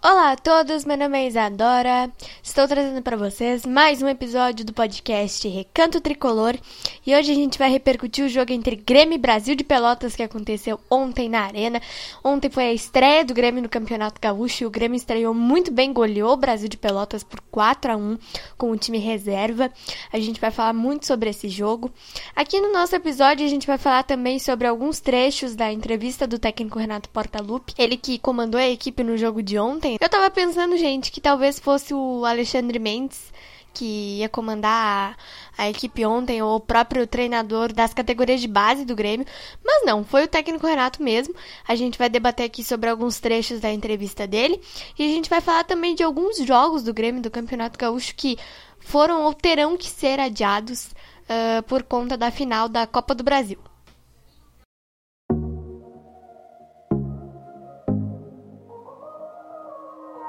Olá a todos, meu nome é Isadora. Estou trazendo para vocês mais um episódio do podcast Recanto Tricolor e hoje a gente vai repercutir o jogo entre Grêmio e Brasil de Pelotas que aconteceu ontem na Arena. Ontem foi a estreia do Grêmio no Campeonato Gaúcho e o Grêmio estreou muito bem, goleou o Brasil de Pelotas por 4 a 1 com o time reserva. A gente vai falar muito sobre esse jogo. Aqui no nosso episódio a gente vai falar também sobre alguns trechos da entrevista do técnico Renato Portaluppi, ele que comandou a equipe no jogo de ontem. Eu tava pensando, gente, que talvez fosse o Alexandre Mendes que ia comandar a, a, equipe ontem, ou o próprio treinador das categorias de base do Grêmio, mas não, foi o técnico Renato mesmo. A gente vai debater aqui sobre alguns trechos da entrevista dele e a gente vai falar também de alguns jogos do Grêmio do Campeonato Gaúcho que foram ou terão que ser adiados uh, por conta da final da Copa do Brasil.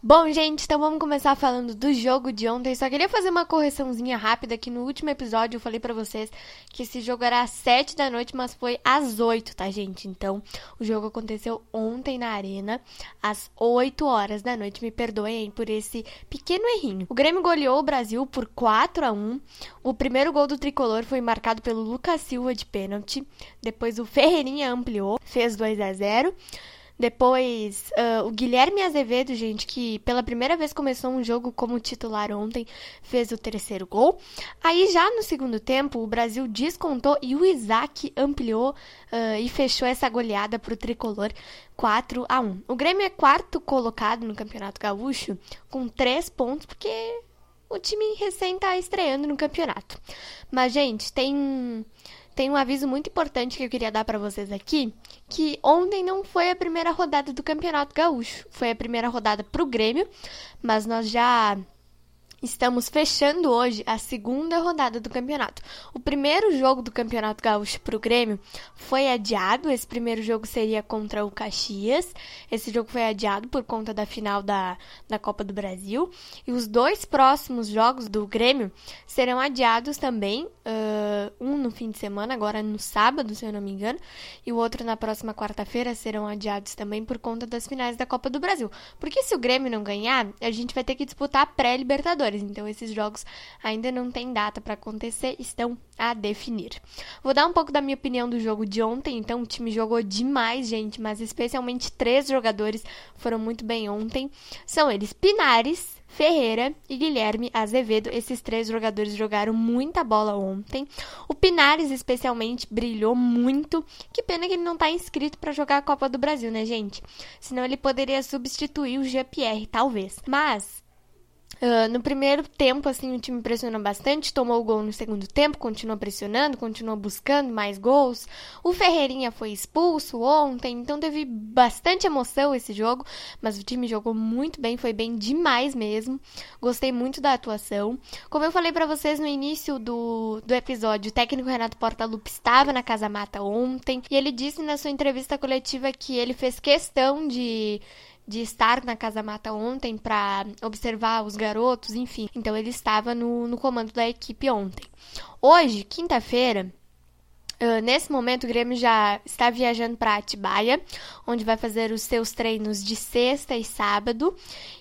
Bom, gente, então vamos começar falando do jogo de ontem. Só queria fazer uma correçãozinha rápida que no último episódio eu falei para vocês que esse jogo era às 7 da noite, mas foi às 8, tá, gente? Então, o jogo aconteceu ontem na Arena, às 8 horas da noite. Me perdoem por esse pequeno errinho. O Grêmio goleou o Brasil por 4 a 1. O primeiro gol do tricolor foi marcado pelo Lucas Silva de pênalti. Depois o Ferreirinha ampliou, fez 2 a 0. Depois, uh, o Guilherme Azevedo, gente, que pela primeira vez começou um jogo como titular ontem, fez o terceiro gol. Aí, já no segundo tempo, o Brasil descontou e o Isaac ampliou uh, e fechou essa goleada para o tricolor 4 a 1 O Grêmio é quarto colocado no Campeonato Gaúcho com três pontos, porque o time recém está estreando no campeonato. Mas, gente, tem tem um aviso muito importante que eu queria dar para vocês aqui, que ontem não foi a primeira rodada do Campeonato Gaúcho, foi a primeira rodada para o Grêmio, mas nós já Estamos fechando hoje a segunda rodada do campeonato. O primeiro jogo do Campeonato Gaúcho para o Grêmio foi adiado. Esse primeiro jogo seria contra o Caxias. Esse jogo foi adiado por conta da final da, da Copa do Brasil. E os dois próximos jogos do Grêmio serão adiados também. Uh, um no fim de semana, agora no sábado, se eu não me engano, e o outro na próxima quarta-feira serão adiados também por conta das finais da Copa do Brasil. Porque se o Grêmio não ganhar, a gente vai ter que disputar a pré-Libertadores. Então esses jogos ainda não têm data para acontecer, estão a definir. Vou dar um pouco da minha opinião do jogo de ontem. Então o time jogou demais, gente, mas especialmente três jogadores foram muito bem ontem. São eles Pinares, Ferreira e Guilherme Azevedo. Esses três jogadores jogaram muita bola ontem. O Pinares, especialmente, brilhou muito. Que pena que ele não está inscrito para jogar a Copa do Brasil, né, gente? Senão ele poderia substituir o GPR, talvez. Mas Uh, no primeiro tempo, assim, o time pressionou bastante, tomou o gol no segundo tempo, continuou pressionando, continuou buscando mais gols. O Ferreirinha foi expulso ontem, então teve bastante emoção esse jogo, mas o time jogou muito bem, foi bem demais mesmo. Gostei muito da atuação. Como eu falei para vocês no início do, do episódio, o técnico Renato Portaluppi estava na Casa Mata ontem e ele disse na sua entrevista coletiva que ele fez questão de de estar na Casa Mata ontem para observar os garotos, enfim. Então ele estava no, no comando da equipe ontem. Hoje, quinta-feira, Uh, nesse momento, o Grêmio já está viajando para Atibaia, onde vai fazer os seus treinos de sexta e sábado.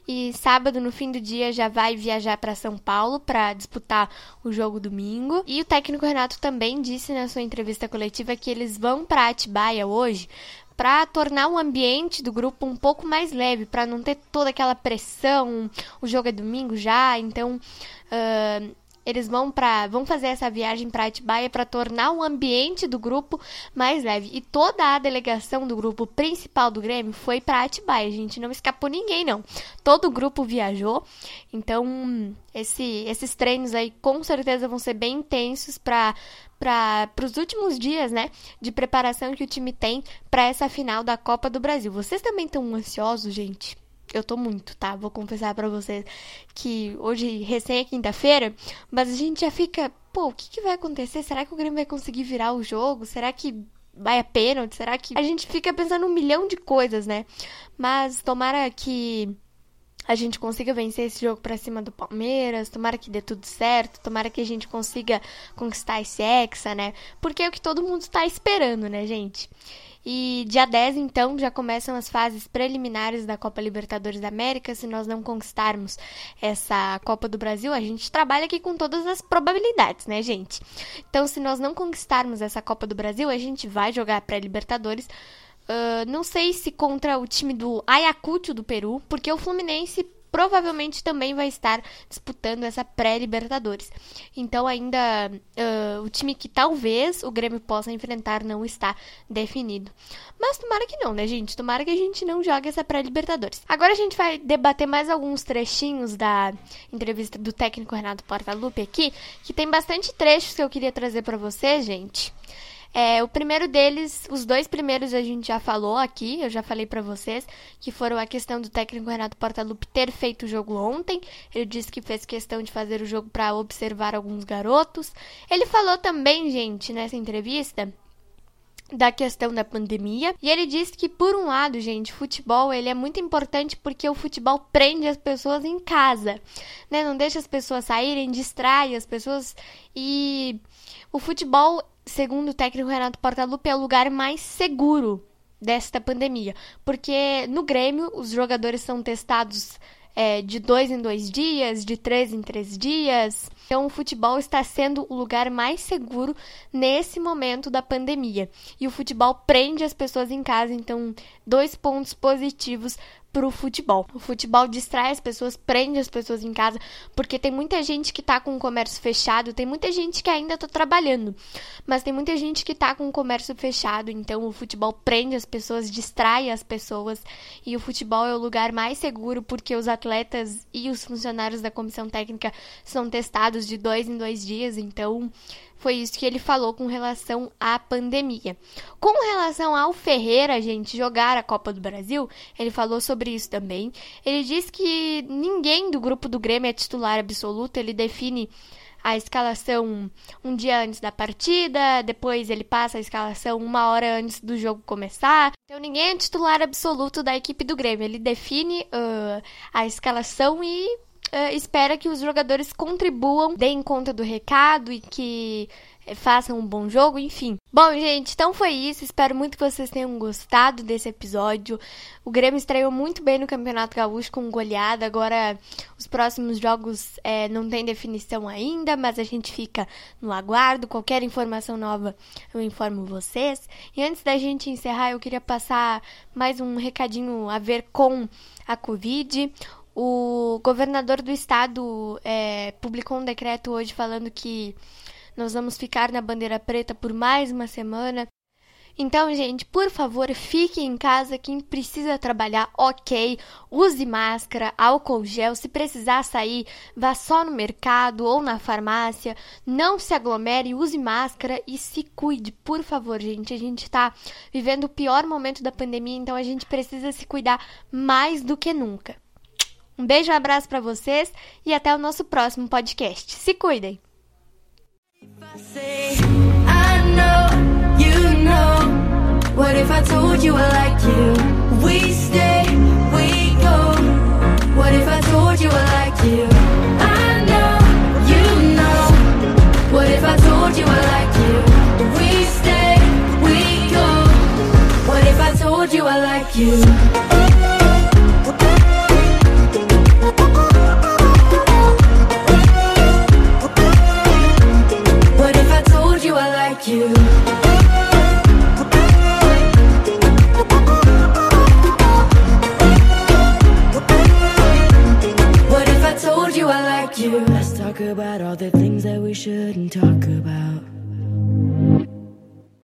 E sábado, no fim do dia, já vai viajar para São Paulo para disputar o jogo domingo. E o técnico Renato também disse na sua entrevista coletiva que eles vão para Atibaia hoje para tornar o ambiente do grupo um pouco mais leve, para não ter toda aquela pressão. O jogo é domingo já, então. Uh, eles vão para vão fazer essa viagem para Atibaia para tornar o ambiente do grupo mais leve. E toda a delegação do grupo principal do Grêmio foi para Atibaia. Gente não escapou ninguém não. Todo o grupo viajou. Então, esse, esses treinos aí com certeza vão ser bem intensos para para os últimos dias, né, de preparação que o time tem para essa final da Copa do Brasil. Vocês também estão ansiosos, gente? Eu tô muito, tá? Vou confessar para vocês que hoje, recém é quinta-feira, mas a gente já fica, pô, o que, que vai acontecer? Será que o Grêmio vai conseguir virar o jogo? Será que vai a pênalti? Será que. A gente fica pensando um milhão de coisas, né? Mas tomara que a gente consiga vencer esse jogo para cima do Palmeiras, tomara que dê tudo certo, tomara que a gente consiga conquistar esse hexa, né? Porque é o que todo mundo está esperando, né, gente? E dia 10, então, já começam as fases preliminares da Copa Libertadores da América. Se nós não conquistarmos essa Copa do Brasil, a gente trabalha aqui com todas as probabilidades, né, gente? Então, se nós não conquistarmos essa Copa do Brasil, a gente vai jogar pré-Libertadores. Uh, não sei se contra o time do Ayacucho do Peru, porque o Fluminense provavelmente também vai estar disputando essa pré-Libertadores. Então, ainda uh, o time que talvez o Grêmio possa enfrentar não está definido. Mas tomara que não, né, gente? Tomara que a gente não jogue essa pré-Libertadores. Agora a gente vai debater mais alguns trechinhos da entrevista do técnico Renato Portaluppi aqui, que tem bastante trechos que eu queria trazer para vocês, gente. É, o primeiro deles, os dois primeiros a gente já falou aqui, eu já falei para vocês, que foram a questão do técnico Renato Portaluppi ter feito o jogo ontem. Ele disse que fez questão de fazer o jogo para observar alguns garotos. Ele falou também, gente, nessa entrevista, da questão da pandemia. E ele disse que por um lado, gente, futebol ele é muito importante porque o futebol prende as pessoas em casa, né? Não deixa as pessoas saírem, distrai as pessoas e o futebol segundo o técnico Renato Portaluppi, é o lugar mais seguro desta pandemia. Porque no Grêmio, os jogadores são testados é, de dois em dois dias, de três em três dias. Então, o futebol está sendo o lugar mais seguro nesse momento da pandemia. E o futebol prende as pessoas em casa, então, dois pontos positivos para o futebol. O futebol distrai as pessoas, prende as pessoas em casa, porque tem muita gente que está com o comércio fechado, tem muita gente que ainda está trabalhando, mas tem muita gente que está com o comércio fechado, então o futebol prende as pessoas, distrai as pessoas, e o futebol é o lugar mais seguro porque os atletas e os funcionários da comissão técnica são testados de dois em dois dias, então foi isso que ele falou com relação à pandemia. Com relação ao Ferreira, gente, jogar a Copa do Brasil, ele falou sobre isso também. Ele disse que ninguém do grupo do Grêmio é titular absoluto, ele define a escalação um dia antes da partida, depois ele passa a escalação uma hora antes do jogo começar. Então ninguém é titular absoluto da equipe do Grêmio. Ele define uh, a escalação e uh, espera que os jogadores contribuam, deem conta do recado e que façam um bom jogo, enfim. Bom, gente, então foi isso. Espero muito que vocês tenham gostado desse episódio. O Grêmio estreou muito bem no Campeonato Gaúcho com goleada. Agora, os próximos jogos é, não tem definição ainda, mas a gente fica no aguardo. Qualquer informação nova eu informo vocês. E antes da gente encerrar, eu queria passar mais um recadinho a ver com a Covid. O governador do estado é, publicou um decreto hoje falando que nós vamos ficar na bandeira preta por mais uma semana. Então, gente, por favor, fique em casa. Quem precisa trabalhar, ok. Use máscara, álcool gel. Se precisar sair, vá só no mercado ou na farmácia. Não se aglomere, use máscara e se cuide, por favor, gente. A gente está vivendo o pior momento da pandemia, então a gente precisa se cuidar mais do que nunca. Um beijo, um abraço para vocês e até o nosso próximo podcast. Se cuidem! What if I told you I like you? We stay, we go. What if I told you I like you? I know, you know. What if I told you I like you? We stay, we go. What if I told you I like you?